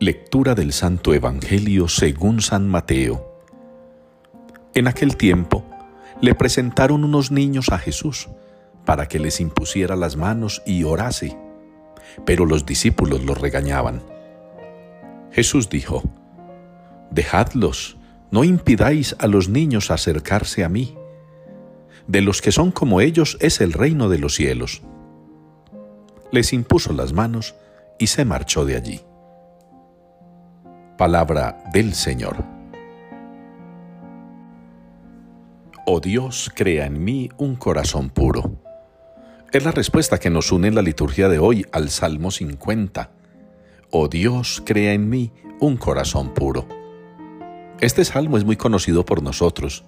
Lectura del Santo Evangelio según San Mateo. En aquel tiempo le presentaron unos niños a Jesús para que les impusiera las manos y orase, pero los discípulos los regañaban. Jesús dijo, Dejadlos, no impidáis a los niños acercarse a mí. De los que son como ellos es el reino de los cielos. Les impuso las manos y se marchó de allí. Palabra del Señor. Oh Dios, crea en mí un corazón puro. Es la respuesta que nos une en la liturgia de hoy al Salmo 50. Oh Dios, crea en mí un corazón puro. Este salmo es muy conocido por nosotros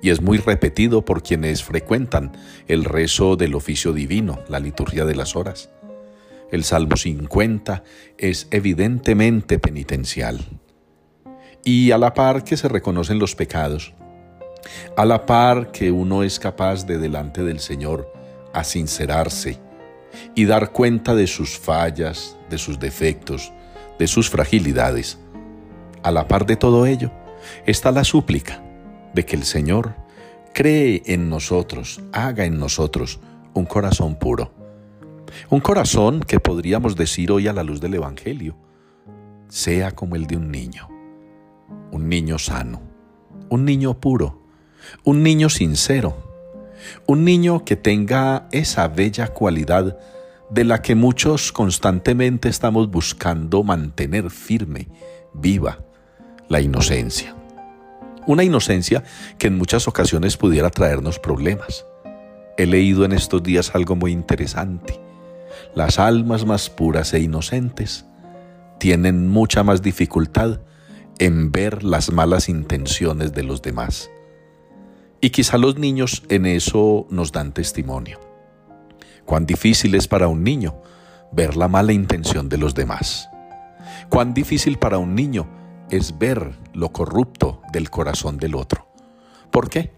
y es muy repetido por quienes frecuentan el rezo del oficio divino, la liturgia de las horas. El Salmo 50 es evidentemente penitencial. Y a la par que se reconocen los pecados, a la par que uno es capaz de delante del Señor a sincerarse y dar cuenta de sus fallas, de sus defectos, de sus fragilidades, a la par de todo ello está la súplica de que el Señor cree en nosotros, haga en nosotros un corazón puro un corazón que podríamos decir hoy a la luz del Evangelio, sea como el de un niño, un niño sano, un niño puro, un niño sincero, un niño que tenga esa bella cualidad de la que muchos constantemente estamos buscando mantener firme, viva, la inocencia. Una inocencia que en muchas ocasiones pudiera traernos problemas. He leído en estos días algo muy interesante las almas más puras e inocentes tienen mucha más dificultad en ver las malas intenciones de los demás. Y quizá los niños en eso nos dan testimonio. Cuán difícil es para un niño ver la mala intención de los demás. Cuán difícil para un niño es ver lo corrupto del corazón del otro. ¿Por qué?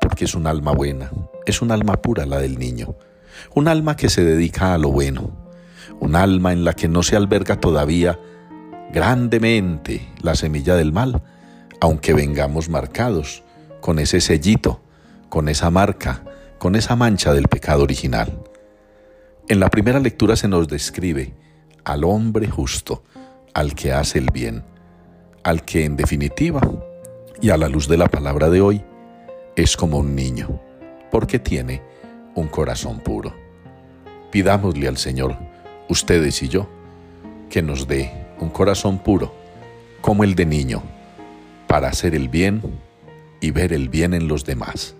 Porque es un alma buena, es un alma pura la del niño un alma que se dedica a lo bueno, un alma en la que no se alberga todavía grandemente la semilla del mal, aunque vengamos marcados con ese sellito, con esa marca, con esa mancha del pecado original. En la primera lectura se nos describe al hombre justo, al que hace el bien, al que en definitiva, y a la luz de la palabra de hoy, es como un niño, porque tiene un corazón puro. Pidámosle al Señor, ustedes y yo, que nos dé un corazón puro, como el de niño, para hacer el bien y ver el bien en los demás.